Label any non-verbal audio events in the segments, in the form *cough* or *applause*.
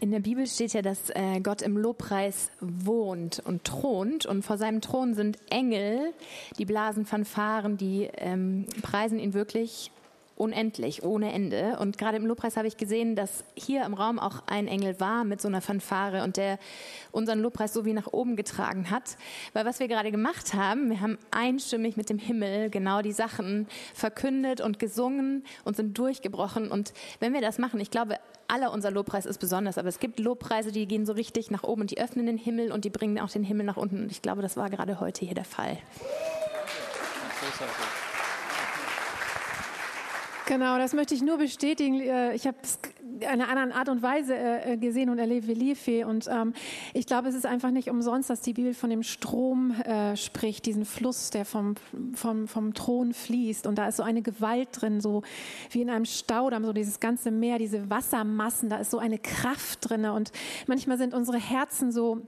In der Bibel steht ja, dass äh, Gott im Lobpreis wohnt und thront. Und vor seinem Thron sind Engel, die blasen Fanfaren, die ähm, preisen ihn wirklich unendlich, ohne Ende. Und gerade im Lobpreis habe ich gesehen, dass hier im Raum auch ein Engel war mit so einer Fanfare und der unseren Lobpreis so wie nach oben getragen hat. Weil was wir gerade gemacht haben, wir haben einstimmig mit dem Himmel genau die Sachen verkündet und gesungen und sind durchgebrochen. Und wenn wir das machen, ich glaube, aller unser Lobpreis ist besonders, aber es gibt Lobpreise, die gehen so richtig nach oben und die öffnen den Himmel und die bringen auch den Himmel nach unten. Und ich glaube, das war gerade heute hier der Fall. Genau, das möchte ich nur bestätigen. Äh, ich habe es in einer anderen Art und Weise äh, gesehen und erlebt wie Liefe. Und ähm, ich glaube, es ist einfach nicht umsonst, dass die Bibel von dem Strom äh, spricht, diesen Fluss, der vom, vom, vom Thron fließt. Und da ist so eine Gewalt drin, so wie in einem Staudamm, so dieses ganze Meer, diese Wassermassen, da ist so eine Kraft drin. Und manchmal sind unsere Herzen so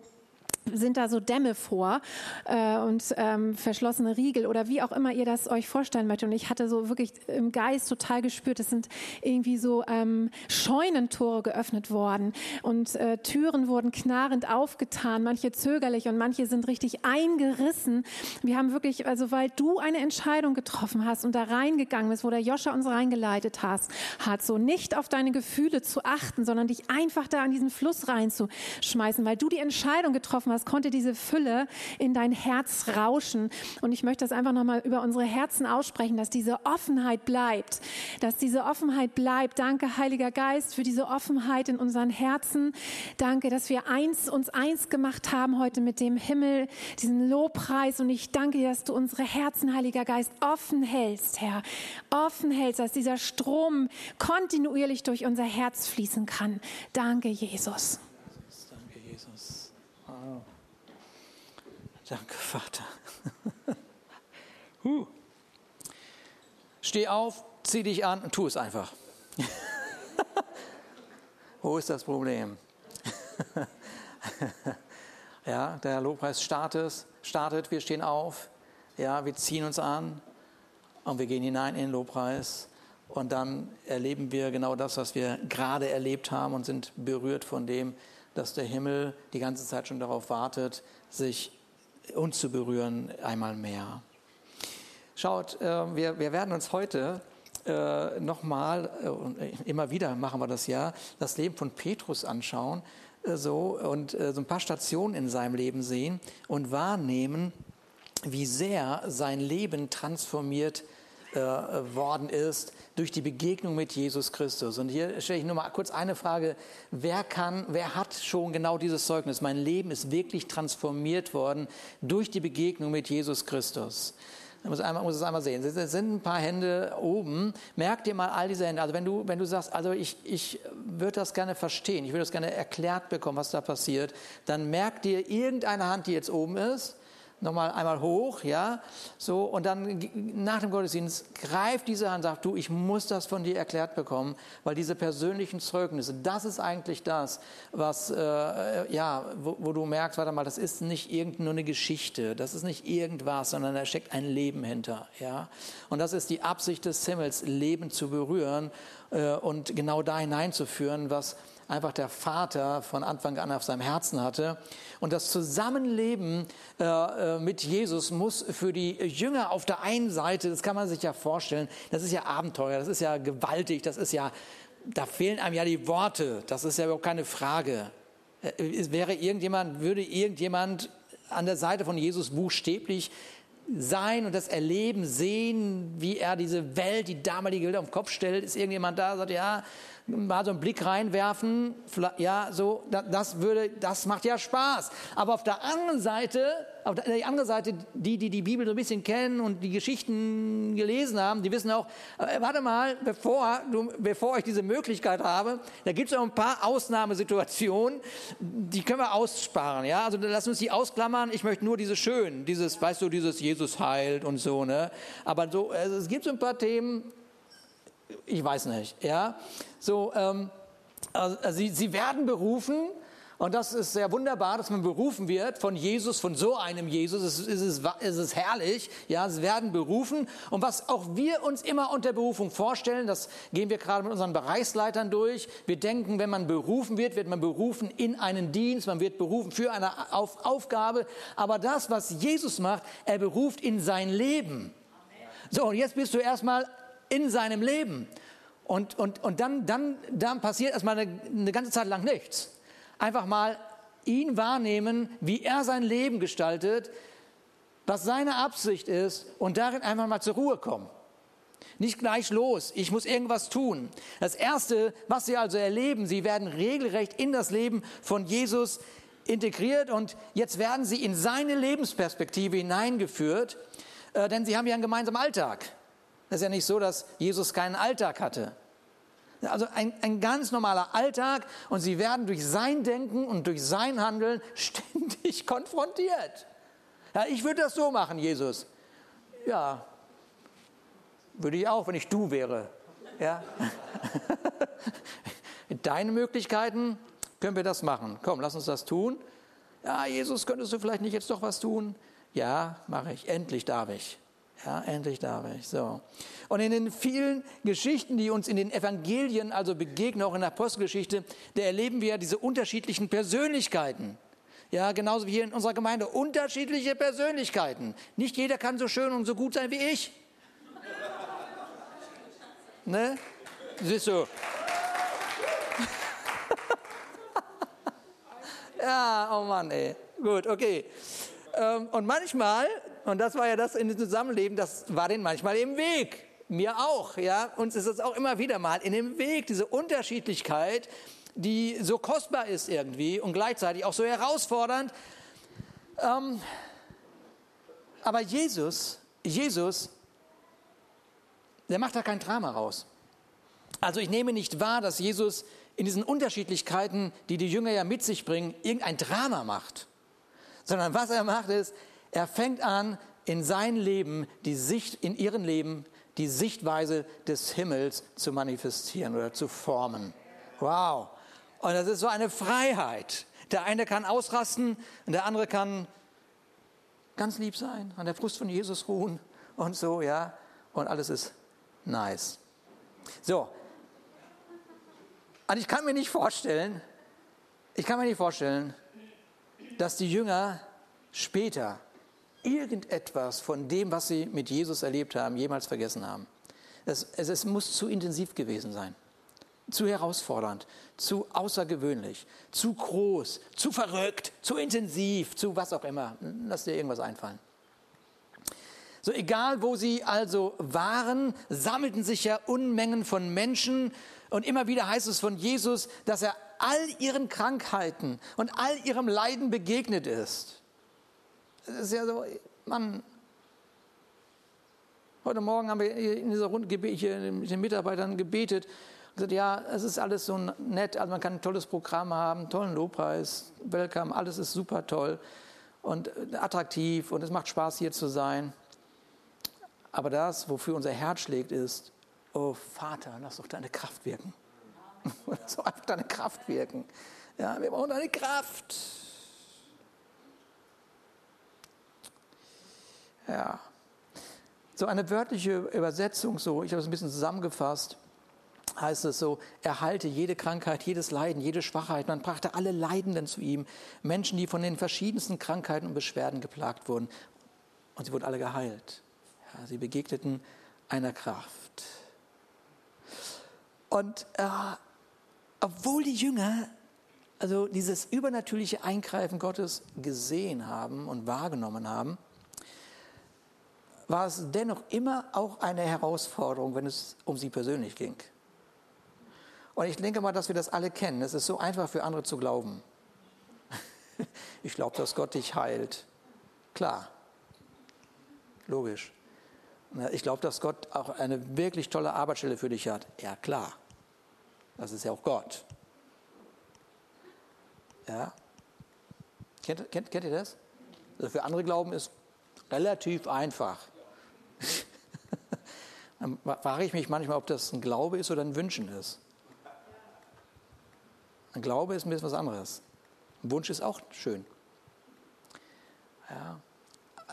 sind da so Dämme vor äh, und ähm, verschlossene Riegel oder wie auch immer ihr das euch vorstellen möchtet. Und ich hatte so wirklich im Geist total gespürt, es sind irgendwie so ähm, Scheunentore geöffnet worden und äh, Türen wurden knarrend aufgetan, manche zögerlich und manche sind richtig eingerissen. Wir haben wirklich, also weil du eine Entscheidung getroffen hast und da reingegangen bist, wo der Joscha uns reingeleitet hast, hat so nicht auf deine Gefühle zu achten, sondern dich einfach da in diesen Fluss reinzuschmeißen, weil du die Entscheidung getroffen was konnte diese Fülle in dein Herz rauschen. Und ich möchte das einfach nochmal über unsere Herzen aussprechen, dass diese Offenheit bleibt, dass diese Offenheit bleibt. Danke, Heiliger Geist, für diese Offenheit in unseren Herzen. Danke, dass wir eins, uns eins gemacht haben heute mit dem Himmel, diesen Lobpreis. Und ich danke dir, dass du unsere Herzen, Heiliger Geist, offen hältst, Herr. Offen hältst, dass dieser Strom kontinuierlich durch unser Herz fließen kann. Danke, Jesus. Danke, Vater. huh. Steh auf, zieh dich an und tu es einfach. *laughs* Wo ist das Problem? *laughs* ja, der Lobpreis startet, startet, wir stehen auf, ja, wir ziehen uns an und wir gehen hinein in den Lobpreis und dann erleben wir genau das, was wir gerade erlebt haben und sind berührt von dem, dass der Himmel die ganze Zeit schon darauf wartet, sich uns zu berühren einmal mehr. Schaut, äh, wir, wir werden uns heute äh, nochmal, äh, immer wieder machen wir das ja, das Leben von Petrus anschauen so, und so ein paar Stationen in seinem Leben sehen und wahrnehmen, wie sehr sein Leben transformiert worden ist durch die Begegnung mit Jesus Christus. Und hier stelle ich nur mal kurz eine Frage. Wer kann, wer hat schon genau dieses Zeugnis? Mein Leben ist wirklich transformiert worden durch die Begegnung mit Jesus Christus. Man muss, einmal, muss es einmal sehen. Es sind ein paar Hände oben. Merkt ihr mal all diese Hände. Also wenn du, wenn du sagst, also ich, ich würde das gerne verstehen, ich würde das gerne erklärt bekommen, was da passiert, dann merkt dir irgendeine Hand, die jetzt oben ist nochmal einmal hoch, ja, so, und dann nach dem Gottesdienst greift diese Hand, sagt, du, ich muss das von dir erklärt bekommen, weil diese persönlichen Zeugnisse, das ist eigentlich das, was, äh, ja, wo, wo, du merkst, warte mal, das ist nicht irgend nur eine Geschichte, das ist nicht irgendwas, sondern da steckt ein Leben hinter, ja, und das ist die Absicht des Himmels, Leben zu berühren äh, und genau da hineinzuführen, was einfach der Vater von Anfang an auf seinem Herzen hatte. Und das Zusammenleben äh, äh, mit Jesus muss für die Jünger auf der einen Seite, das kann man sich ja vorstellen, das ist ja Abenteuer, das ist ja gewaltig, das ist ja, da fehlen einem ja die Worte, das ist ja überhaupt keine Frage. Äh, es wäre irgendjemand, würde irgendjemand an der Seite von Jesus buchstäblich sein und das Erleben, sehen, wie er diese Welt, die damalige Welt auf den Kopf stellt, ist irgendjemand da, sagt, ja, mal so einen Blick reinwerfen, ja, so, das würde, das macht ja Spaß. Aber auf der anderen Seite, auf der anderen Seite, die, die die Bibel so ein bisschen kennen und die Geschichten gelesen haben, die wissen auch, äh, warte mal, bevor, du, bevor ich diese Möglichkeit habe, da gibt es auch ein paar Ausnahmesituationen, die können wir aussparen, ja, also lass uns die ausklammern, ich möchte nur diese schönen, dieses, weißt du, dieses Jesus heilt und so, ne, aber so, also es gibt so ein paar Themen, ich weiß nicht, ja. So, ähm, also, sie, sie werden berufen Und das ist sehr wunderbar, dass man berufen wird von Jesus, von so einem Jesus. Es ist, es ist, es ist herrlich. Ja, sie werden berufen. Und was auch wir uns immer unter Berufung vorstellen, das gehen wir gerade mit unseren Bereichsleitern durch. Wir denken, wenn man berufen wird, wird man berufen in einen Dienst, man wird berufen für eine Auf Aufgabe. Aber das, was Jesus macht, er beruft in sein Leben. So, und jetzt bist du erstmal in seinem Leben. Und, und, und dann, dann, dann passiert erstmal eine, eine ganze Zeit lang nichts einfach mal ihn wahrnehmen, wie er sein Leben gestaltet, was seine Absicht ist und darin einfach mal zur Ruhe kommen. Nicht gleich los, ich muss irgendwas tun. Das Erste, was Sie also erleben, Sie werden regelrecht in das Leben von Jesus integriert und jetzt werden Sie in seine Lebensperspektive hineingeführt, äh, denn Sie haben ja einen gemeinsamen Alltag. Es ist ja nicht so, dass Jesus keinen Alltag hatte. Also ein, ein ganz normaler Alltag und sie werden durch sein Denken und durch sein Handeln *laughs* ständig konfrontiert. Ja, ich würde das so machen, Jesus. Ja, würde ich auch, wenn ich du wäre. Ja. *laughs* Mit deinen Möglichkeiten können wir das machen. Komm, lass uns das tun. Ja, Jesus, könntest du vielleicht nicht jetzt doch was tun? Ja, mache ich. Endlich darf ich. Ja, endlich darf ich. So. Und in den vielen Geschichten, die uns in den Evangelien also begegnen, auch in der Apostelgeschichte, da erleben wir ja diese unterschiedlichen Persönlichkeiten. Ja, genauso wie hier in unserer Gemeinde. Unterschiedliche Persönlichkeiten. Nicht jeder kann so schön und so gut sein wie ich. Ne? Siehst du? *laughs* ja, oh Mann, ey. Gut, okay. Ähm, und manchmal und das war ja das in dem Zusammenleben, das war denen manchmal im Weg. Mir auch, ja. Uns ist es auch immer wieder mal in dem Weg, diese Unterschiedlichkeit, die so kostbar ist irgendwie und gleichzeitig auch so herausfordernd. Ähm, aber Jesus, Jesus, der macht da kein Drama raus. Also ich nehme nicht wahr, dass Jesus in diesen Unterschiedlichkeiten, die die Jünger ja mit sich bringen, irgendein Drama macht. Sondern was er macht ist, er fängt an, in sein Leben, die Sicht, in ihrem Leben, die Sichtweise des Himmels zu manifestieren oder zu formen. Wow. Und das ist so eine Freiheit. Der eine kann ausrasten und der andere kann ganz lieb sein, an der Brust von Jesus ruhen und so, ja. Und alles ist nice. So. Und ich kann mir nicht vorstellen, ich kann mir nicht vorstellen, dass die Jünger später irgendetwas von dem, was sie mit Jesus erlebt haben, jemals vergessen haben. Es, es, es muss zu intensiv gewesen sein, zu herausfordernd, zu außergewöhnlich, zu groß, zu verrückt, zu intensiv, zu was auch immer. Lass dir irgendwas einfallen. So egal, wo sie also waren, sammelten sich ja Unmengen von Menschen und immer wieder heißt es von Jesus, dass er all ihren Krankheiten und all ihrem Leiden begegnet ist. Es ist ja so, Mann, heute Morgen haben wir in dieser Runde hier mit den Mitarbeitern gebetet und gesagt, ja, es ist alles so nett, also man kann ein tolles Programm haben, tollen Lobpreis, Welcome, alles ist super toll und attraktiv und es macht Spaß hier zu sein. Aber das, wofür unser Herz schlägt, ist, oh Vater, lass doch deine Kraft wirken. *laughs* lass doch einfach deine Kraft wirken. Ja, wir brauchen deine Kraft. Ja. So eine wörtliche Übersetzung, so, ich habe es ein bisschen zusammengefasst, heißt es so, erhalte jede Krankheit, jedes Leiden, jede Schwachheit. Man brachte alle Leidenden zu ihm, Menschen, die von den verschiedensten Krankheiten und Beschwerden geplagt wurden. Und sie wurden alle geheilt. Ja, sie begegneten einer Kraft. Und äh, obwohl die Jünger also dieses übernatürliche Eingreifen Gottes gesehen haben und wahrgenommen haben, war es dennoch immer auch eine Herausforderung, wenn es um sie persönlich ging. Und ich denke mal, dass wir das alle kennen. Es ist so einfach für andere zu glauben. *laughs* Ich glaube, dass Gott dich heilt. Klar. Logisch. Ich glaube, dass Gott auch eine wirklich tolle Arbeitsstelle für dich hat. Ja, klar. Das ist ja auch Gott. Ja. Kennt, kennt, kennt ihr das? Also für andere Glauben ist relativ einfach. Frage ich mich manchmal, ob das ein Glaube ist oder ein Wünschen ist. Ein Glaube ist ein bisschen was anderes. Ein Wunsch ist auch schön. Ja.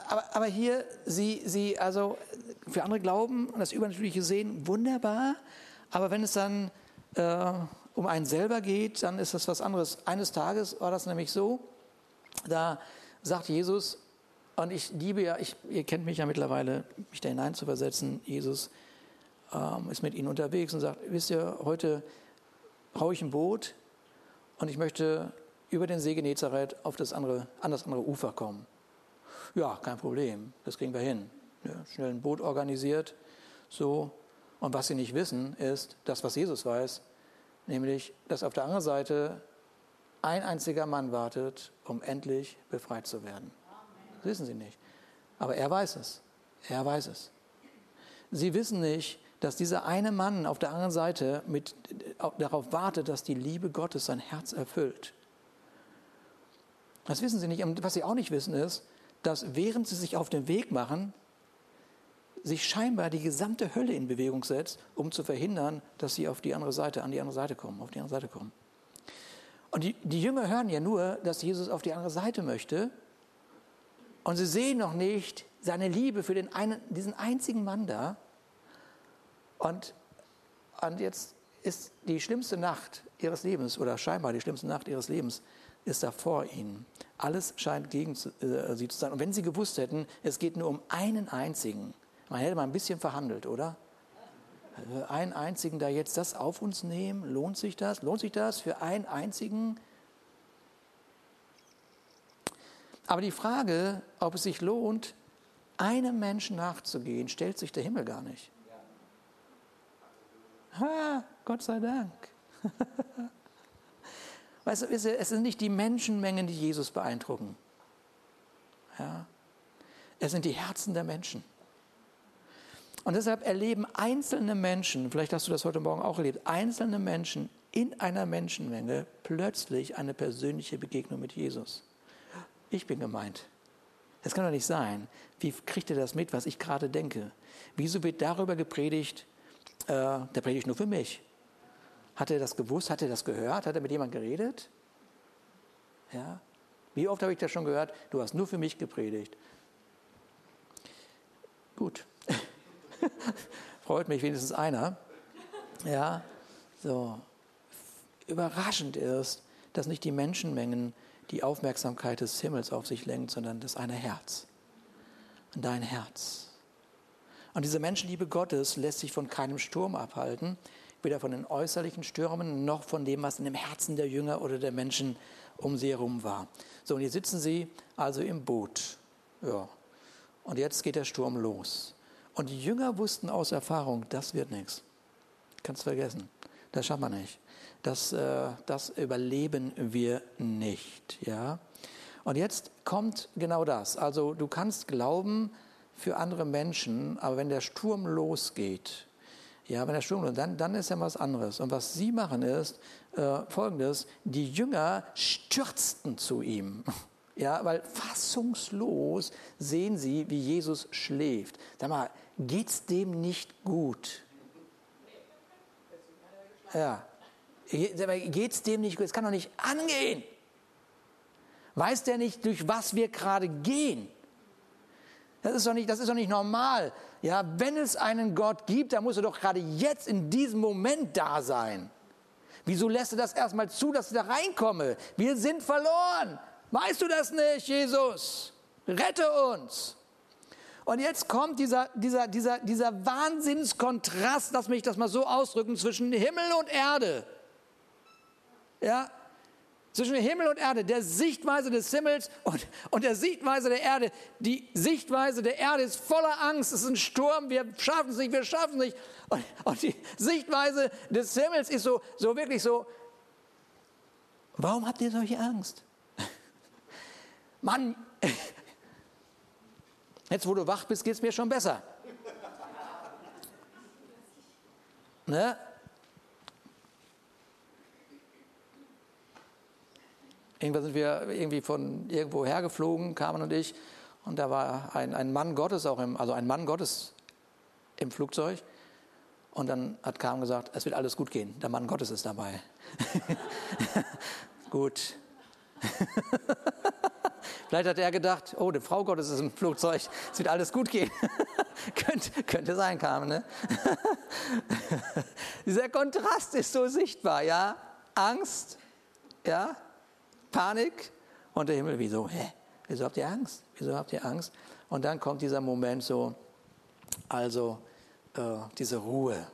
Aber, aber hier, sie, sie, also für andere glauben und das Übernatürliche sehen, wunderbar. Aber wenn es dann äh, um einen selber geht, dann ist das was anderes. Eines Tages war das nämlich so, da sagt Jesus, und ich liebe ja, ich, ihr kennt mich ja mittlerweile, mich da hinein zu versetzen, Jesus ähm, ist mit ihnen unterwegs und sagt, wisst ihr, heute haue ich ein Boot und ich möchte über den See Genezareth auf das andere, an das andere Ufer kommen. Ja, kein Problem, das kriegen wir hin. Ja, schnell ein Boot organisiert, so. Und was sie nicht wissen, ist das, was Jesus weiß, nämlich, dass auf der anderen Seite ein einziger Mann wartet, um endlich befreit zu werden. Das wissen sie nicht. Aber er weiß es. Er weiß es. Sie wissen nicht, dass dieser eine Mann auf der anderen Seite mit, darauf wartet, dass die Liebe Gottes sein Herz erfüllt. Das wissen sie nicht. Und was sie auch nicht wissen ist, dass während sie sich auf den Weg machen, sich scheinbar die gesamte Hölle in Bewegung setzt, um zu verhindern, dass sie auf die andere Seite, an die andere Seite kommen, auf die andere Seite kommen. Und die, die Jünger hören ja nur, dass Jesus auf die andere Seite möchte. Und sie sehen noch nicht seine Liebe für den einen, diesen einzigen Mann da. Und, und jetzt ist die schlimmste Nacht ihres Lebens oder scheinbar die schlimmste Nacht ihres Lebens ist da vor ihnen. Alles scheint gegen äh, sie zu sein. Und wenn sie gewusst hätten, es geht nur um einen einzigen, man hätte mal ein bisschen verhandelt, oder? Also einen einzigen da jetzt das auf uns nehmen, lohnt sich das? Lohnt sich das für einen einzigen? Aber die Frage, ob es sich lohnt, einem Menschen nachzugehen, stellt sich der Himmel gar nicht. Ha, Gott sei Dank. *laughs* Weißt du, es sind nicht die Menschenmengen, die Jesus beeindrucken. Ja? Es sind die Herzen der Menschen. Und deshalb erleben einzelne Menschen, vielleicht hast du das heute Morgen auch erlebt, einzelne Menschen in einer Menschenmenge plötzlich eine persönliche Begegnung mit Jesus. Ich bin gemeint. Das kann doch nicht sein. Wie kriegt ihr das mit, was ich gerade denke? Wieso wird darüber gepredigt, äh, der predigt nur für mich? Hat er das gewusst? Hat er das gehört? Hat er mit jemandem geredet? Ja? Wie oft habe ich das schon gehört? Du hast nur für mich gepredigt. Gut. *laughs* Freut mich wenigstens einer. Ja, so. Überraschend ist, dass nicht die Menschenmengen die Aufmerksamkeit des Himmels auf sich lenken, sondern das eine Herz. Und dein Herz. Und diese Menschenliebe Gottes lässt sich von keinem Sturm abhalten weder von den äußerlichen Stürmen noch von dem, was in dem Herzen der Jünger oder der Menschen um sie herum war. So, und hier sitzen sie also im Boot. Ja. Und jetzt geht der Sturm los. Und die Jünger wussten aus Erfahrung, das wird nichts. Kannst vergessen. Das schaffen wir nicht. Das, äh, das überleben wir nicht. Ja? Und jetzt kommt genau das. Also du kannst glauben für andere Menschen, aber wenn der Sturm losgeht, ja, wenn er Sturm dann, dann ist ja was anderes. Und was sie machen ist äh, folgendes: Die Jünger stürzten zu ihm. *laughs* Ja, weil fassungslos sehen sie, wie Jesus schläft. Sag mal, geht's dem nicht gut? Ja. Geht's dem nicht gut? Es kann doch nicht angehen. Weiß der nicht, durch was wir gerade gehen? Das ist doch nicht, das ist doch nicht normal. Ja, wenn es einen Gott gibt, dann muss er doch gerade jetzt in diesem Moment da sein. Wieso lässt du das erstmal zu, dass ich da reinkomme? Wir sind verloren. Weißt du das nicht, Jesus? Rette uns. Und jetzt kommt dieser, dieser, dieser, dieser Wahnsinnskontrast, lass mich das mal so ausdrücken, zwischen Himmel und Erde. Ja, zwischen Himmel und Erde, der Sichtweise des Himmels und, und der Sichtweise der Erde. Die Sichtweise der Erde ist voller Angst, es ist ein Sturm, wir schaffen es nicht, wir schaffen es nicht. Und, und die Sichtweise des Himmels ist so, so wirklich so, warum habt ihr solche Angst? *laughs* Mann, *laughs* jetzt wo du wach bist, geht es mir schon besser. Ne? Irgendwann sind wir irgendwie von irgendwo hergeflogen, Carmen und ich, und da war ein, ein Mann Gottes auch im, also ein Mann Gottes im Flugzeug. Und dann hat Carmen gesagt, es wird alles gut gehen, der Mann Gottes ist dabei. *laughs* gut. *laughs* Vielleicht hat er gedacht, oh, die Frau Gottes ist im Flugzeug, es wird alles gut gehen. *laughs* könnte, könnte sein, Carmen. Ne? Dieser Kontrast ist so sichtbar, ja? Angst, ja? Panik und der Himmel, wieso? Hä? Wieso habt ihr Angst? Wieso habt ihr Angst? Und dann kommt dieser Moment so, also äh, diese Ruhe,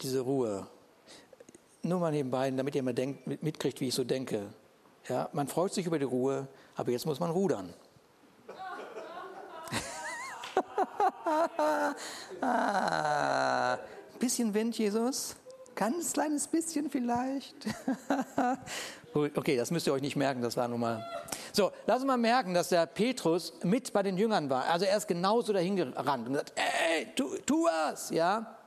diese Ruhe. Nur mal nebenbei, damit ihr mal denkt, mitkriegt, wie ich so denke. Ja, man freut sich über die Ruhe, aber jetzt muss man rudern. *laughs* ah, bisschen Wind, Jesus. Ganz kleines bisschen vielleicht. *laughs* okay, das müsst ihr euch nicht merken, das war nun mal. So, lass uns mal merken, dass der Petrus mit bei den Jüngern war. Also er ist genauso dahin gerannt und gesagt, ey, tu, tu was, ja.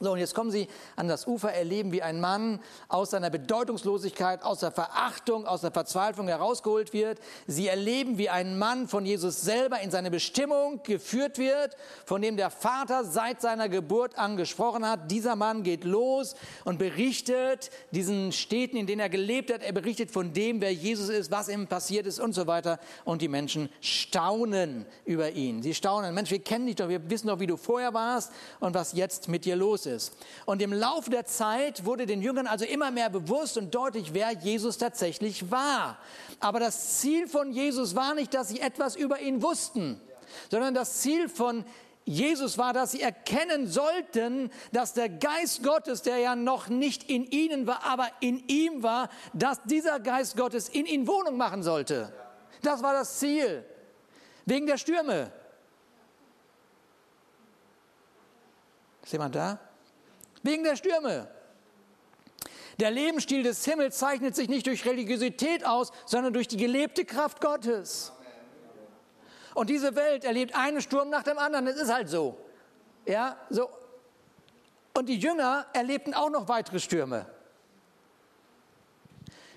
So, und jetzt kommen sie an das Ufer, erleben, wie ein Mann aus seiner Bedeutungslosigkeit, aus der Verachtung, aus der Verzweiflung herausgeholt wird. Sie erleben, wie ein Mann von Jesus selber in seine Bestimmung geführt wird, von dem der Vater seit seiner Geburt an gesprochen hat. Dieser Mann geht los und berichtet diesen Städten, in denen er gelebt hat. Er berichtet von dem, wer Jesus ist, was ihm passiert ist und so weiter. Und die Menschen staunen über ihn. Sie staunen. Mensch, wir kennen dich doch, wir wissen doch, wie du vorher warst und was jetzt mit dir los ist ist. Und im Laufe der Zeit wurde den Jüngern also immer mehr bewusst und deutlich, wer Jesus tatsächlich war. Aber das Ziel von Jesus war nicht, dass sie etwas über ihn wussten, sondern das Ziel von Jesus war, dass sie erkennen sollten, dass der Geist Gottes, der ja noch nicht in ihnen war, aber in ihm war, dass dieser Geist Gottes in ihnen Wohnung machen sollte. Das war das Ziel. Wegen der Stürme. Ist jemand da? Wegen der Stürme. Der Lebensstil des Himmels zeichnet sich nicht durch Religiosität aus, sondern durch die gelebte Kraft Gottes. Und diese Welt erlebt einen Sturm nach dem anderen. Es ist halt so. Ja, so. Und die Jünger erlebten auch noch weitere Stürme.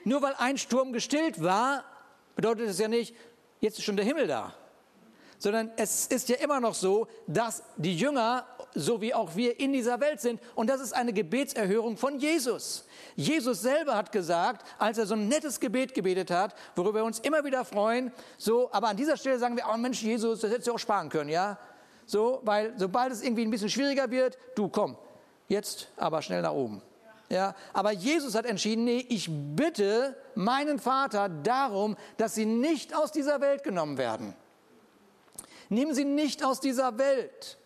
Nur weil ein Sturm gestillt war, bedeutet es ja nicht, jetzt ist schon der Himmel da. Sondern es ist ja immer noch so, dass die Jünger so wie auch wir in dieser Welt sind. Und das ist eine Gebetserhörung von Jesus. Jesus selber hat gesagt, als er so ein nettes Gebet gebetet hat, worüber wir uns immer wieder freuen, so, aber an dieser Stelle sagen wir, oh Mensch, Jesus, das hättest du auch sparen können, ja? So, weil sobald es irgendwie ein bisschen schwieriger wird, du komm, jetzt aber schnell nach oben. Ja, aber Jesus hat entschieden, nee, ich bitte meinen Vater darum, dass sie nicht aus dieser Welt genommen werden. Nehmen sie nicht aus dieser Welt.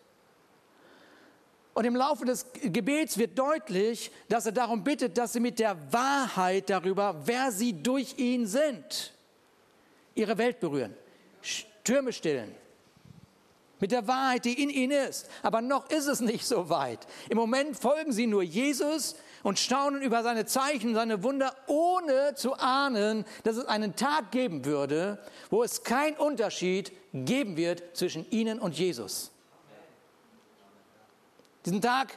Und im Laufe des Gebets wird deutlich, dass er darum bittet, dass sie mit der Wahrheit darüber, wer sie durch ihn sind, ihre Welt berühren, Stürme stillen. Mit der Wahrheit, die in ihnen ist. Aber noch ist es nicht so weit. Im Moment folgen sie nur Jesus und staunen über seine Zeichen, seine Wunder, ohne zu ahnen, dass es einen Tag geben würde, wo es keinen Unterschied geben wird zwischen ihnen und Jesus. Diesen Tag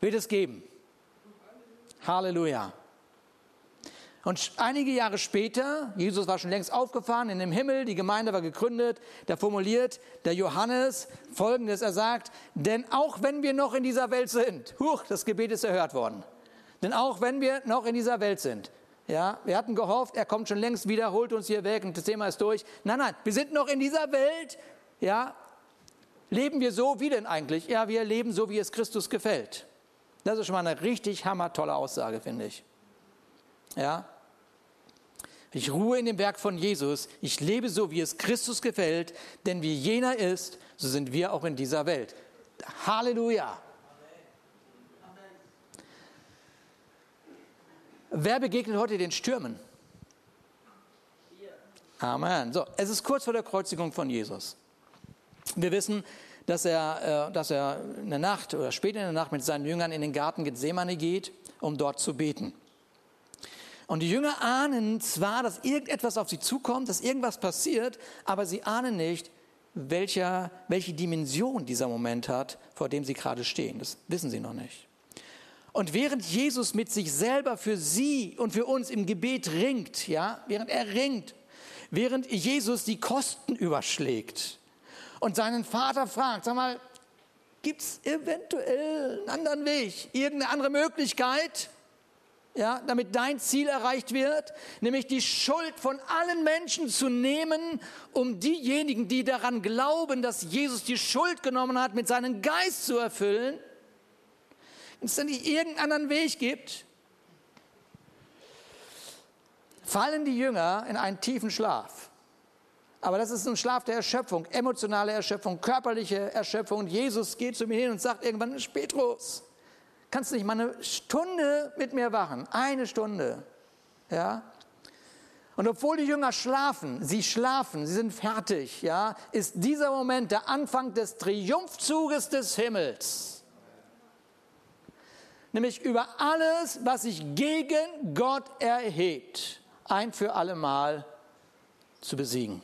wird es geben. Halleluja. Und einige Jahre später, Jesus war schon längst aufgefahren in dem Himmel, die Gemeinde war gegründet, da formuliert der Johannes folgendes, er sagt, denn auch wenn wir noch in dieser Welt sind, huch, das Gebet ist erhört worden, denn auch wenn wir noch in dieser Welt sind, ja, wir hatten gehofft, er kommt schon längst wieder, holt uns hier weg und das Thema ist durch. Nein, nein, wir sind noch in dieser Welt, ja, Leben wir so, wie denn eigentlich? Ja, wir leben so, wie es Christus gefällt. Das ist schon mal eine richtig hammertolle Aussage, finde ich. Ja? Ich ruhe in dem Werk von Jesus. Ich lebe so, wie es Christus gefällt. Denn wie jener ist, so sind wir auch in dieser Welt. Halleluja. Wer begegnet heute den Stürmen? Amen. So, es ist kurz vor der Kreuzigung von Jesus. Wir wissen, dass er, äh, dass er in der Nacht oder spät in der Nacht mit seinen Jüngern in den Garten Gethsemane geht, um dort zu beten. Und die Jünger ahnen zwar, dass irgendetwas auf sie zukommt, dass irgendwas passiert, aber sie ahnen nicht, welcher, welche Dimension dieser Moment hat, vor dem sie gerade stehen. Das wissen sie noch nicht. Und während Jesus mit sich selber für sie und für uns im Gebet ringt, ja, während er ringt, während Jesus die Kosten überschlägt, und seinen Vater fragt, sag mal, gibt es eventuell einen anderen Weg, irgendeine andere Möglichkeit? ja, damit dein Ziel erreicht wird, nämlich die Schuld von allen Menschen zu nehmen, um diejenigen, die daran glauben, dass Jesus die Schuld genommen hat, mit seinem Geist zu erfüllen. Wenn es dann nicht irgendeinen anderen Weg gibt, fallen die Jünger in einen tiefen Schlaf. Aber das ist ein Schlaf der Erschöpfung, emotionale Erschöpfung, körperliche Erschöpfung. Und Jesus geht zu mir hin und sagt irgendwann, Petrus, kannst du nicht mal eine Stunde mit mir wachen? Eine Stunde. Ja? Und obwohl die Jünger schlafen, sie schlafen, sie sind fertig, ja, ist dieser Moment der Anfang des Triumphzuges des Himmels. Nämlich über alles, was sich gegen Gott erhebt, ein für allemal zu besiegen.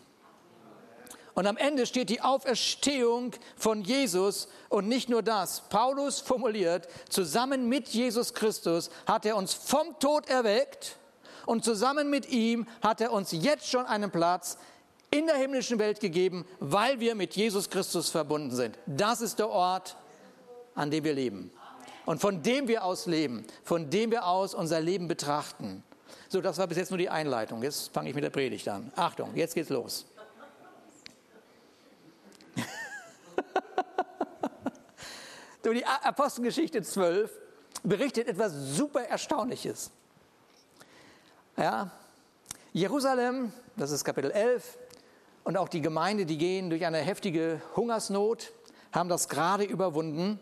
Und am Ende steht die Auferstehung von Jesus und nicht nur das. Paulus formuliert, zusammen mit Jesus Christus hat er uns vom Tod erweckt und zusammen mit ihm hat er uns jetzt schon einen Platz in der himmlischen Welt gegeben, weil wir mit Jesus Christus verbunden sind. Das ist der Ort, an dem wir leben. Und von dem wir aus leben, von dem wir aus unser Leben betrachten. So, das war bis jetzt nur die Einleitung. Jetzt fange ich mit der Predigt an. Achtung, jetzt geht's los. Die Apostelgeschichte 12 berichtet etwas super Erstaunliches. Ja, Jerusalem, das ist Kapitel 11, und auch die Gemeinde, die gehen durch eine heftige Hungersnot, haben das gerade überwunden,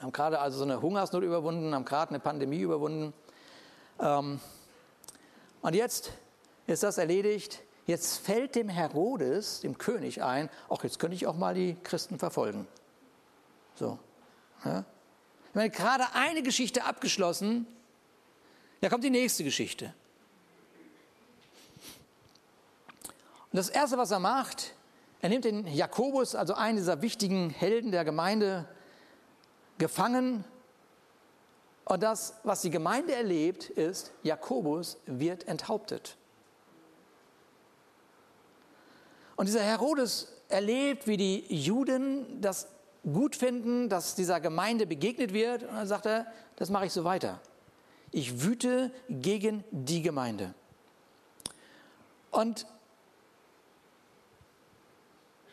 haben gerade also so eine Hungersnot überwunden, haben gerade eine Pandemie überwunden. Ähm, und jetzt ist das erledigt. Jetzt fällt dem Herodes, dem König, ein, auch jetzt könnte ich auch mal die Christen verfolgen. So. Ja? Ich meine, gerade eine Geschichte abgeschlossen, da kommt die nächste Geschichte. Und das Erste, was er macht, er nimmt den Jakobus, also einen dieser wichtigen Helden der Gemeinde, gefangen. Und das, was die Gemeinde erlebt, ist, Jakobus wird enthauptet. Und dieser Herodes erlebt, wie die Juden das gut finden, dass dieser Gemeinde begegnet wird. Und dann sagt er, das mache ich so weiter. Ich wüte gegen die Gemeinde. Und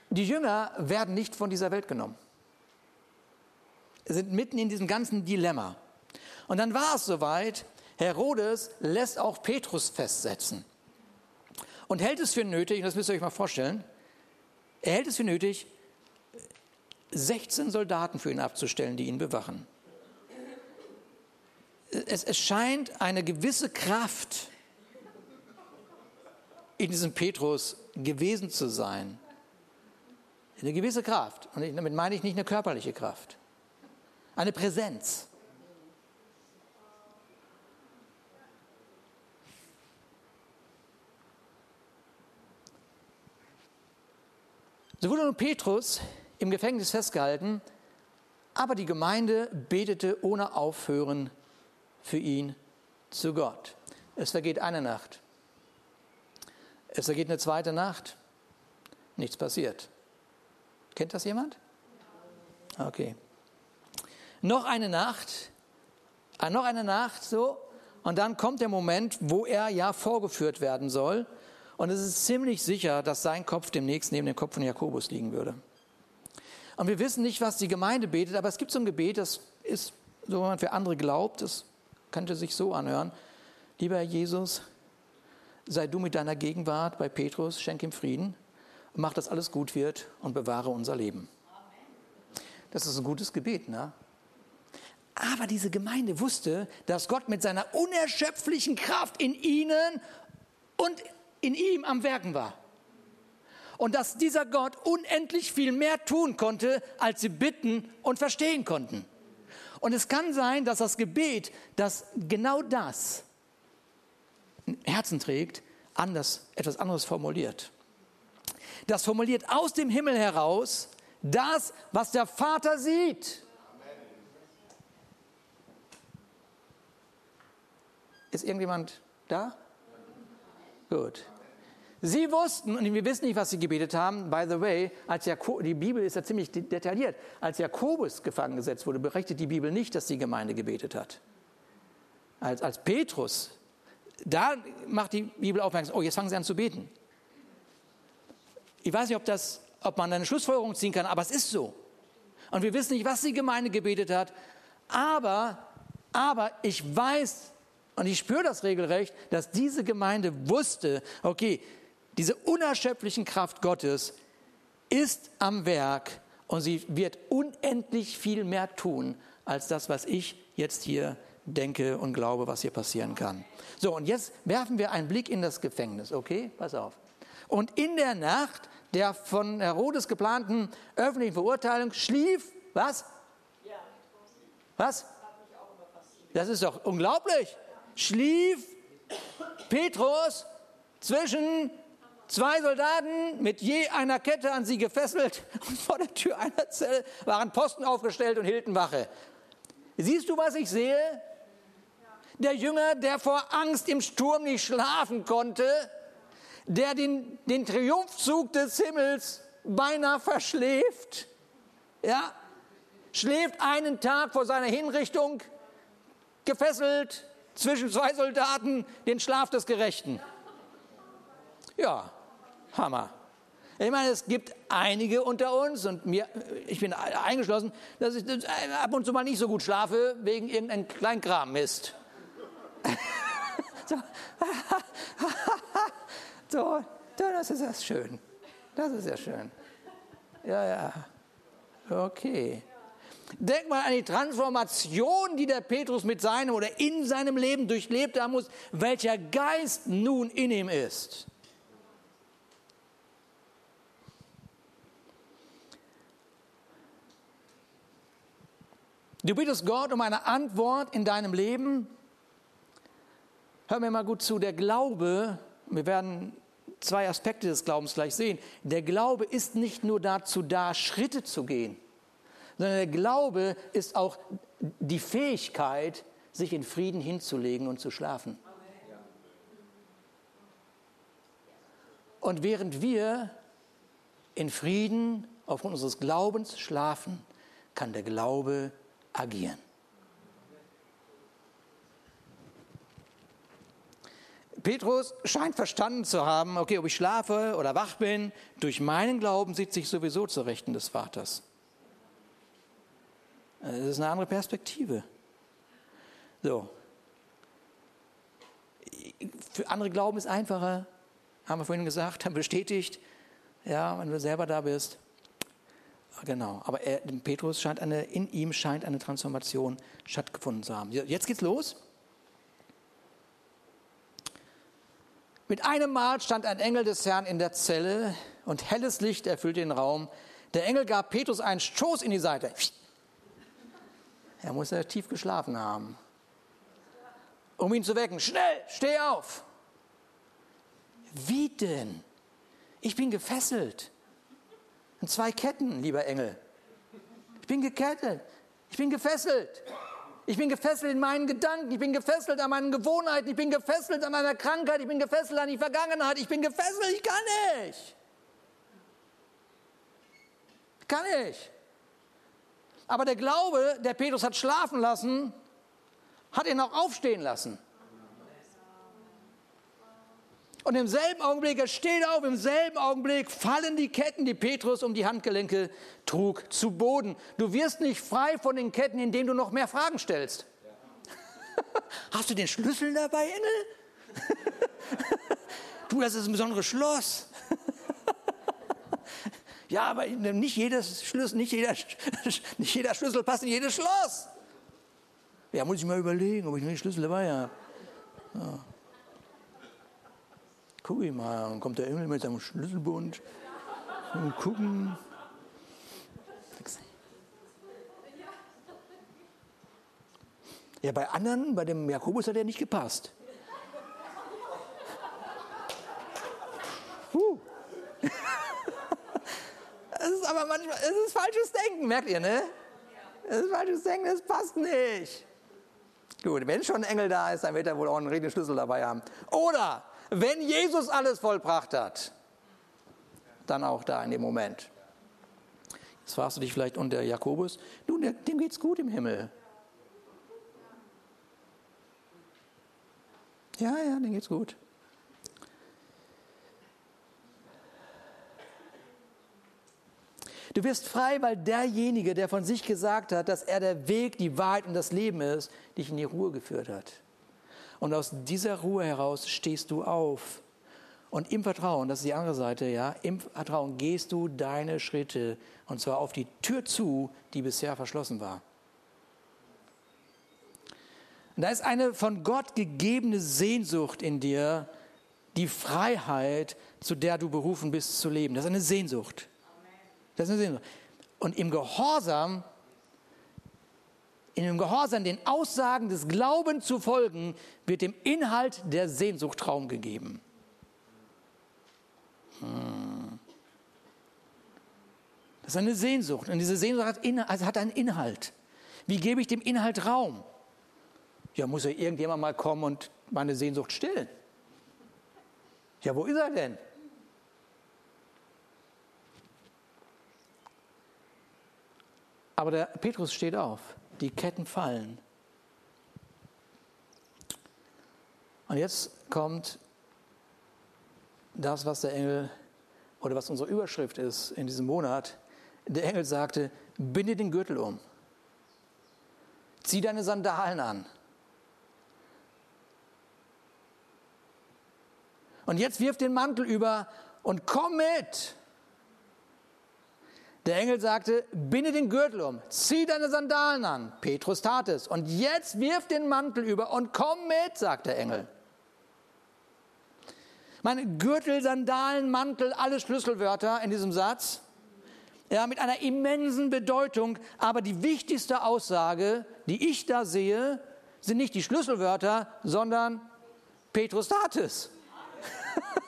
die Jünger werden nicht von dieser Welt genommen. Sie sind mitten in diesem ganzen Dilemma. Und dann war es soweit, Herodes lässt auch Petrus festsetzen und hält es für nötig, und das müsst ihr euch mal vorstellen, er hält es für nötig, 16 Soldaten für ihn abzustellen, die ihn bewachen. Es, es scheint eine gewisse Kraft in diesem Petrus gewesen zu sein. Eine gewisse Kraft. Und damit meine ich nicht eine körperliche Kraft. Eine Präsenz. So wurde nun Petrus im Gefängnis festgehalten, aber die Gemeinde betete ohne Aufhören für ihn zu Gott. Es vergeht eine Nacht. Es vergeht eine zweite Nacht. Nichts passiert. Kennt das jemand? Okay. Noch eine Nacht. Ah, noch eine Nacht, so. Und dann kommt der Moment, wo er ja vorgeführt werden soll. Und es ist ziemlich sicher, dass sein Kopf demnächst neben dem Kopf von Jakobus liegen würde. Und wir wissen nicht, was die Gemeinde betet, aber es gibt so ein Gebet, das ist, so wenn man für andere glaubt, das könnte sich so anhören. Lieber Herr Jesus, sei du mit deiner Gegenwart bei Petrus, schenk ihm Frieden, mach, dass alles gut wird und bewahre unser Leben. Das ist ein gutes Gebet, ne? Aber diese Gemeinde wusste, dass Gott mit seiner unerschöpflichen Kraft in ihnen und in ihm am Werken war und dass dieser Gott unendlich viel mehr tun konnte, als sie bitten und verstehen konnten. Und es kann sein, dass das Gebet, das genau das Herzen trägt, anders, etwas anderes formuliert. Das formuliert aus dem Himmel heraus das, was der Vater sieht. Ist irgendjemand da? Gut. Sie wussten, und wir wissen nicht, was sie gebetet haben, by the way, als Jakob, die Bibel ist ja ziemlich detailliert, als Jakobus gefangen gesetzt wurde, berichtet die Bibel nicht, dass die Gemeinde gebetet hat. als, als Petrus, da macht die Bibel aufmerksam, oh, jetzt fangen sie an zu beten. Ich weiß nicht, ob, das, ob man eine Schlussfolgerung ziehen kann, aber es ist so. Und wir wissen nicht, was die Gemeinde gebetet hat, aber, aber ich weiß und ich spüre das regelrecht, dass diese Gemeinde wusste, okay, diese unerschöpflichen Kraft Gottes ist am Werk und sie wird unendlich viel mehr tun als das, was ich jetzt hier denke und glaube, was hier passieren kann. So, und jetzt werfen wir einen Blick in das Gefängnis, okay? Pass auf. Und in der Nacht der von Herodes geplanten öffentlichen Verurteilung schlief, was? Was? Das ist doch unglaublich. Schlief Petrus zwischen Zwei Soldaten mit je einer Kette an sie gefesselt *laughs* und vor der Tür einer Zelle waren Posten aufgestellt und hielten Wache. Siehst du, was ich sehe? Der Jünger, der vor Angst im Sturm nicht schlafen konnte, der den, den Triumphzug des Himmels beinahe verschläft, ja, schläft einen Tag vor seiner Hinrichtung, gefesselt zwischen zwei Soldaten, den Schlaf des Gerechten. Ja, Hammer. Ich meine, es gibt einige unter uns und mir, ich bin eingeschlossen, dass ich ab und zu mal nicht so gut schlafe wegen irgendeinem Kleinkram-Mist. *laughs* so. so, das ist ja schön. Das ist ja schön. Ja, ja. Okay. Denk mal an die Transformation, die der Petrus mit seinem oder in seinem Leben durchlebt haben muss, welcher Geist nun in ihm ist. Du bittest Gott um eine Antwort in deinem Leben. Hör mir mal gut zu, der Glaube, wir werden zwei Aspekte des Glaubens gleich sehen. Der Glaube ist nicht nur dazu da, Schritte zu gehen, sondern der Glaube ist auch die Fähigkeit, sich in Frieden hinzulegen und zu schlafen. Und während wir in Frieden aufgrund unseres Glaubens schlafen, kann der Glaube agieren. Petrus scheint verstanden zu haben, okay, ob ich schlafe oder wach bin, durch meinen Glauben sitze ich sowieso zur Rechten des Vaters. Das ist eine andere Perspektive. So. Für andere Glauben ist einfacher, haben wir vorhin gesagt, haben bestätigt, ja, wenn du selber da bist. Genau, aber er, Petrus scheint eine, in ihm scheint eine Transformation stattgefunden zu haben. Jetzt geht's los. Mit einem Mal stand ein Engel des Herrn in der Zelle und helles Licht erfüllte den Raum. Der Engel gab Petrus einen Stoß in die Seite. Er muss ja tief geschlafen haben. Um ihn zu wecken. Schnell, steh auf. Wie denn? Ich bin gefesselt. Und zwei Ketten, lieber Engel. Ich bin gekettet. Ich bin gefesselt. Ich bin gefesselt in meinen Gedanken. Ich bin gefesselt an meinen Gewohnheiten. Ich bin gefesselt an meiner Krankheit. Ich bin gefesselt an die Vergangenheit. Ich bin gefesselt. Ich kann nicht. Kann ich. Aber der Glaube, der Petrus hat schlafen lassen, hat ihn auch aufstehen lassen. Und im selben Augenblick, er steht auf, im selben Augenblick fallen die Ketten, die Petrus um die Handgelenke trug, zu Boden. Du wirst nicht frei von den Ketten, indem du noch mehr Fragen stellst. Ja. *laughs* Hast du den Schlüssel dabei, Engel? *laughs* du, das ist ein besonderes Schloss. *laughs* ja, aber nicht, jedes Schlüssel, nicht, jeder, nicht jeder Schlüssel passt in jedes Schloss. Ja, muss ich mal überlegen, ob ich noch den Schlüssel dabei habe. Ja guck ich mal. Dann kommt der Engel mit seinem Schlüsselbund und gucken. Ja, bei anderen, bei dem Jakobus hat er nicht gepasst. Puh. *laughs* Es ist aber manchmal, es ist falsches Denken, merkt ihr, ne? Es ist falsches Denken, das passt nicht. Gut, wenn schon ein Engel da ist, dann wird er wohl auch einen Redeschlüssel dabei haben. Oder wenn Jesus alles vollbracht hat, dann auch da in dem Moment. Jetzt fragst du dich vielleicht unter Jakobus, nun, dem geht's gut im Himmel. Ja, ja, denen geht's gut. Du wirst frei, weil derjenige, der von sich gesagt hat, dass er der Weg, die Wahrheit und das Leben ist, dich in die Ruhe geführt hat. Und aus dieser Ruhe heraus stehst du auf. Und im Vertrauen, das ist die andere Seite, ja, im Vertrauen gehst du deine Schritte und zwar auf die Tür zu, die bisher verschlossen war. Und da ist eine von Gott gegebene Sehnsucht in dir, die Freiheit, zu der du berufen bist zu leben. Das ist eine Sehnsucht. Das ist eine Sehnsucht. Und im Gehorsam, in dem Gehorsam den Aussagen des Glaubens zu folgen, wird dem Inhalt der Sehnsucht Raum gegeben. Hm. Das ist eine Sehnsucht. Und diese Sehnsucht hat, also hat einen Inhalt. Wie gebe ich dem Inhalt Raum? Ja, muss ja irgendjemand mal kommen und meine Sehnsucht stillen. Ja, wo ist er denn? Aber der Petrus steht auf, die Ketten fallen. Und jetzt kommt das, was der Engel oder was unsere Überschrift ist in diesem Monat. Der Engel sagte, binde den Gürtel um, zieh deine Sandalen an. Und jetzt wirf den Mantel über und komm mit. Der Engel sagte, binde den Gürtel um, zieh deine Sandalen an. Petrus tat es. Und jetzt wirf den Mantel über und komm mit, sagt der Engel. Meine Gürtel, Sandalen, Mantel, alle Schlüsselwörter in diesem Satz. Ja, mit einer immensen Bedeutung. Aber die wichtigste Aussage, die ich da sehe, sind nicht die Schlüsselwörter, sondern Petrus tat es. *laughs*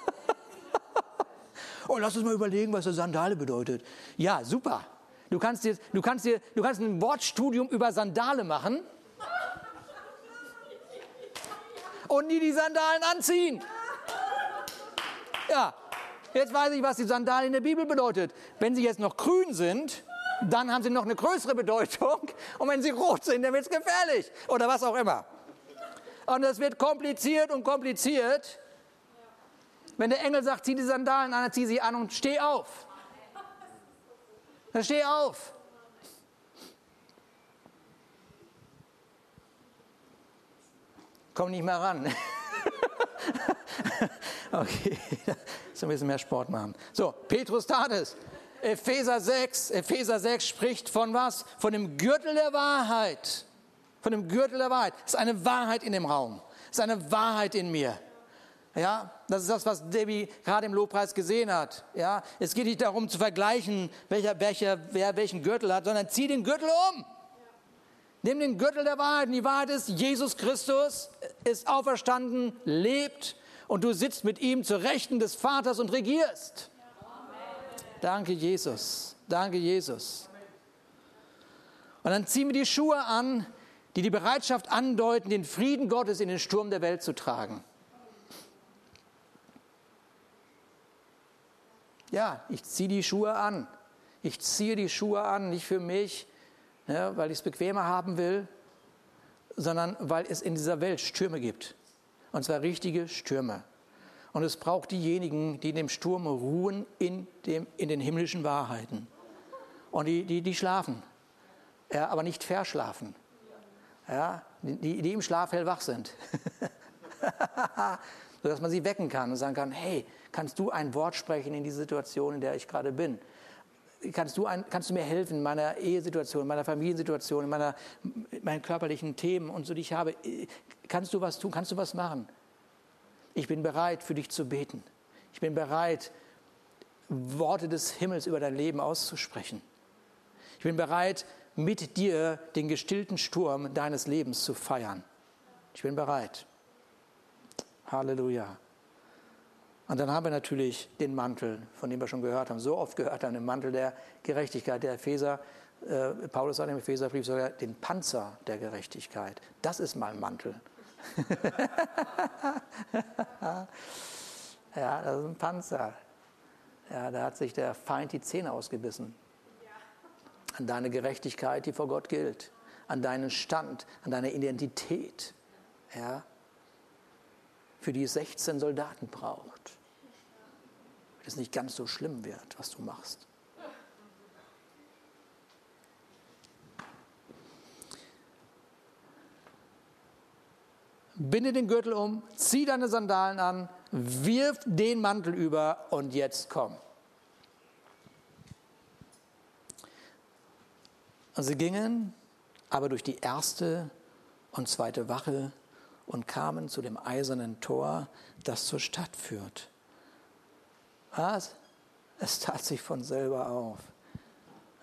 Oh, lass uns mal überlegen, was eine Sandale bedeutet. Ja, super. Du kannst, dir, du, kannst dir, du kannst ein Wortstudium über Sandale machen und nie die Sandalen anziehen. Ja, jetzt weiß ich, was die Sandale in der Bibel bedeutet. Wenn sie jetzt noch grün sind, dann haben sie noch eine größere Bedeutung. Und wenn sie rot sind, dann wird es gefährlich. Oder was auch immer. Und es wird kompliziert und kompliziert. Wenn der Engel sagt, zieh die Sandalen an, dann zieh sie an und steh auf. Dann steh auf. Komm nicht mehr ran. *laughs* okay, so ein bisschen mehr Sport machen. So, Petrus tat es. Epheser 6, Epheser 6 spricht von was? Von dem Gürtel der Wahrheit. Von dem Gürtel der Wahrheit. Es ist eine Wahrheit in dem Raum. Es ist eine Wahrheit in mir. Ja, das ist das, was Debbie gerade im Lobpreis gesehen hat. Ja, es geht nicht darum zu vergleichen, welcher, welcher, wer welchen Gürtel hat, sondern zieh den Gürtel um. Nimm den Gürtel der Wahrheit. Und die Wahrheit ist, Jesus Christus ist auferstanden, lebt und du sitzt mit ihm zur Rechten des Vaters und regierst. Danke, Jesus. Danke, Jesus. Und dann ziehen wir die Schuhe an, die die Bereitschaft andeuten, den Frieden Gottes in den Sturm der Welt zu tragen. Ja, ich ziehe die Schuhe an. Ich ziehe die Schuhe an, nicht für mich, ja, weil ich es bequemer haben will, sondern weil es in dieser Welt Stürme gibt. Und zwar richtige Stürme. Und es braucht diejenigen, die in dem Sturm ruhen in, dem, in den himmlischen Wahrheiten. Und die, die, die schlafen, ja, aber nicht verschlafen. Ja, die, die im Schlaf hellwach sind. *laughs* Sodass man sie wecken kann und sagen kann, hey, Kannst du ein Wort sprechen in die Situation, in der ich gerade bin? Kannst du, ein, kannst du mir helfen in meiner Ehesituation, in meiner Familiensituation, in meiner, meinen körperlichen Themen und so, die ich habe? Kannst du was tun? Kannst du was machen? Ich bin bereit, für dich zu beten. Ich bin bereit, Worte des Himmels über dein Leben auszusprechen. Ich bin bereit, mit dir den gestillten Sturm deines Lebens zu feiern. Ich bin bereit. Halleluja. Und dann haben wir natürlich den Mantel, von dem wir schon gehört haben, so oft gehört haben, den Mantel der Gerechtigkeit. Der Epheser, äh, Paulus sagt im Epheserbrief sogar den Panzer der Gerechtigkeit. Das ist mein Mantel. *laughs* ja, das ist ein Panzer. Ja, da hat sich der Feind die Zähne ausgebissen. An deine Gerechtigkeit, die vor Gott gilt. An deinen Stand, an deine Identität. Ja, für die es 16 Soldaten braucht, damit es nicht ganz so schlimm wird, was du machst. Binde den Gürtel um, zieh deine Sandalen an, wirf den Mantel über und jetzt komm. Und sie gingen aber durch die erste und zweite Wache und kamen zu dem eisernen Tor, das zur Stadt führt. Was? Es tat sich von selber auf.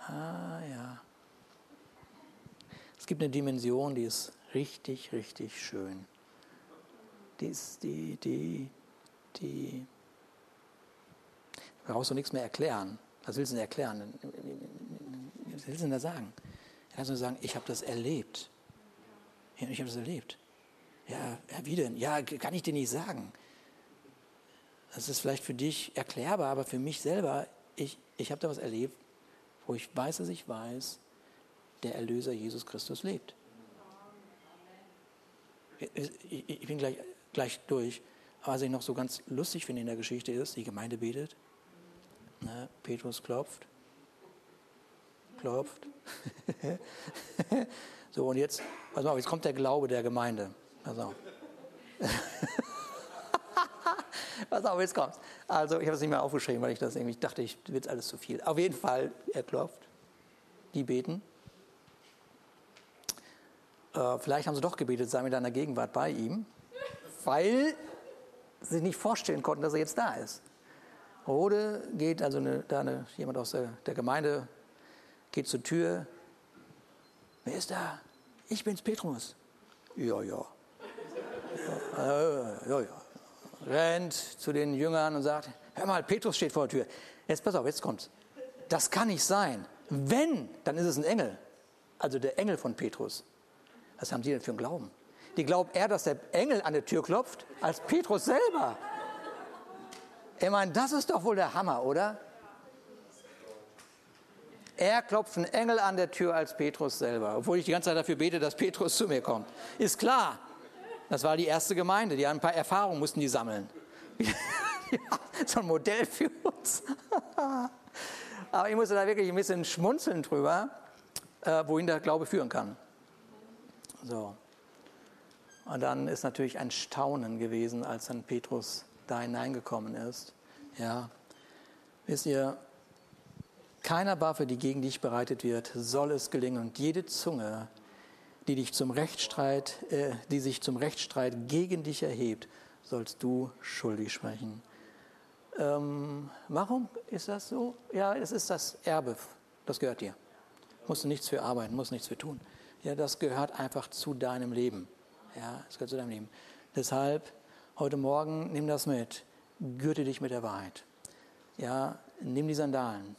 Ah ja. Es gibt eine Dimension, die ist richtig, richtig schön. Die ist die, die, die. Da brauchst du nichts mehr erklären. Was willst du denn erklären? Was willst du denn da sagen? Er kann nur sagen, ich habe das erlebt. Ich habe das erlebt. Ja, wie denn? Ja, kann ich dir nicht sagen. Das ist vielleicht für dich erklärbar, aber für mich selber, ich, ich habe da was erlebt, wo ich weiß, dass ich weiß, der Erlöser Jesus Christus lebt. Ich, ich bin gleich, gleich durch. Aber was ich noch so ganz lustig finde in der Geschichte ist, die Gemeinde betet, ne, Petrus klopft, klopft. *laughs* so, und jetzt, pass mal auf, jetzt kommt der Glaube der Gemeinde. Pass auf. *laughs* pass auf, jetzt kommt's. Also, ich habe es nicht mehr aufgeschrieben, weil ich das irgendwie dachte, ich wird alles zu viel. Auf jeden Fall, er klopft. Die beten. Äh, vielleicht haben sie doch gebetet, sei mit deiner Gegenwart bei ihm, weil sie sich nicht vorstellen konnten, dass er jetzt da ist. Rode geht, also eine, da eine, jemand aus der, der Gemeinde geht zur Tür. Wer ist da? Ich bin's, Petrus. Ja, ja. Ja. Rennt zu den Jüngern und sagt, hör mal, Petrus steht vor der Tür. Jetzt pass auf, jetzt kommt's. Das kann nicht sein. Wenn, dann ist es ein Engel. Also der Engel von Petrus. Was haben Sie denn für einen Glauben? Die glauben eher, dass der Engel an der Tür klopft, als Petrus selber. Ich meine, das ist doch wohl der Hammer, oder? Er klopft einen Engel an der Tür als Petrus selber, obwohl ich die ganze Zeit dafür bete, dass Petrus zu mir kommt. Ist klar. Das war die erste Gemeinde, die ein paar Erfahrungen mussten die sammeln. *laughs* so ein Modell für uns. *laughs* Aber ich musste da wirklich ein bisschen schmunzeln drüber, äh, wohin der Glaube führen kann. So. Und dann ist natürlich ein Staunen gewesen, als dann Petrus da hineingekommen ist. Ja. Wisst ihr, keiner Waffe, die gegen dich bereitet wird, soll es gelingen. Und jede Zunge, die, dich zum Rechtsstreit, äh, die sich zum Rechtsstreit gegen dich erhebt, sollst du schuldig sprechen. Ähm, warum ist das so? Ja, es ist das Erbe. Das gehört dir. Musst du nichts für arbeiten, musst nichts für tun. Ja, das gehört einfach zu deinem Leben. Ja, es gehört zu deinem Leben. Deshalb heute Morgen nimm das mit. Gürte dich mit der Wahrheit. Ja, nimm die Sandalen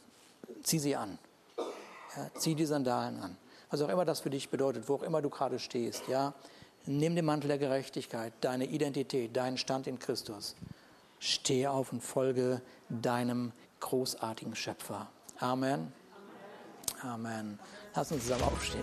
zieh sie an. Ja, zieh die Sandalen an. Was auch immer das für dich bedeutet, wo auch immer du gerade stehst. Ja, nimm den Mantel der Gerechtigkeit, deine Identität, deinen Stand in Christus. Steh auf und folge deinem großartigen Schöpfer. Amen. Amen. Lass uns zusammen aufstehen.